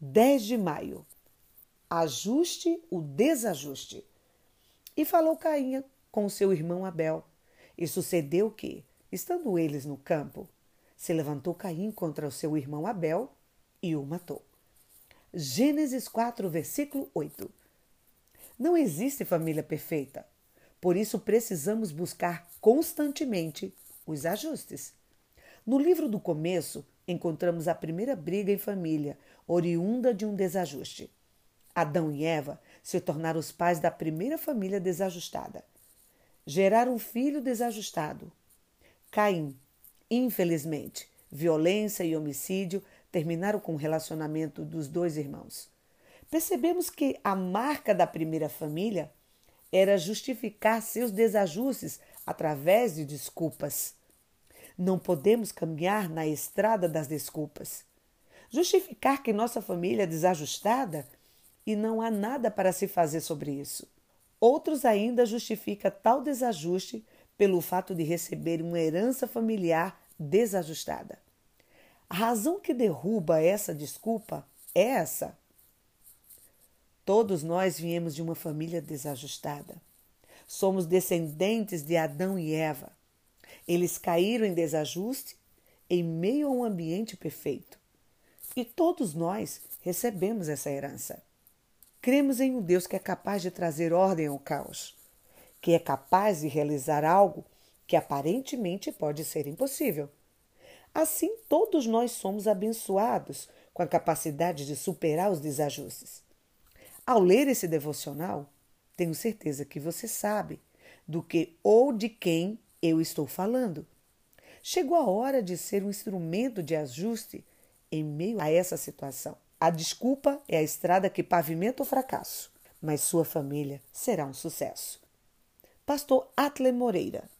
10 de maio. Ajuste o desajuste. E falou Caim com seu irmão Abel. E sucedeu que, estando eles no campo, se levantou Caim contra o seu irmão Abel e o matou. Gênesis 4, versículo 8. Não existe família perfeita, por isso precisamos buscar constantemente os ajustes. No livro do começo, encontramos a primeira briga em família, oriunda de um desajuste. Adão e Eva se tornaram os pais da primeira família desajustada. Geraram um filho desajustado. Caim, infelizmente, violência e homicídio terminaram com o relacionamento dos dois irmãos. Percebemos que a marca da primeira família era justificar seus desajustes através de desculpas. Não podemos caminhar na estrada das desculpas. Justificar que nossa família é desajustada e não há nada para se fazer sobre isso. Outros ainda justificam tal desajuste pelo fato de receber uma herança familiar desajustada. A razão que derruba essa desculpa é essa. Todos nós viemos de uma família desajustada. Somos descendentes de Adão e Eva. Eles caíram em desajuste em meio a um ambiente perfeito. E todos nós recebemos essa herança. Cremos em um Deus que é capaz de trazer ordem ao caos, que é capaz de realizar algo que aparentemente pode ser impossível. Assim, todos nós somos abençoados com a capacidade de superar os desajustes. Ao ler esse devocional, tenho certeza que você sabe do que ou de quem eu estou falando. Chegou a hora de ser um instrumento de ajuste em meio a essa situação. A desculpa é a estrada que pavimenta o fracasso, mas sua família será um sucesso. Pastor Atle Moreira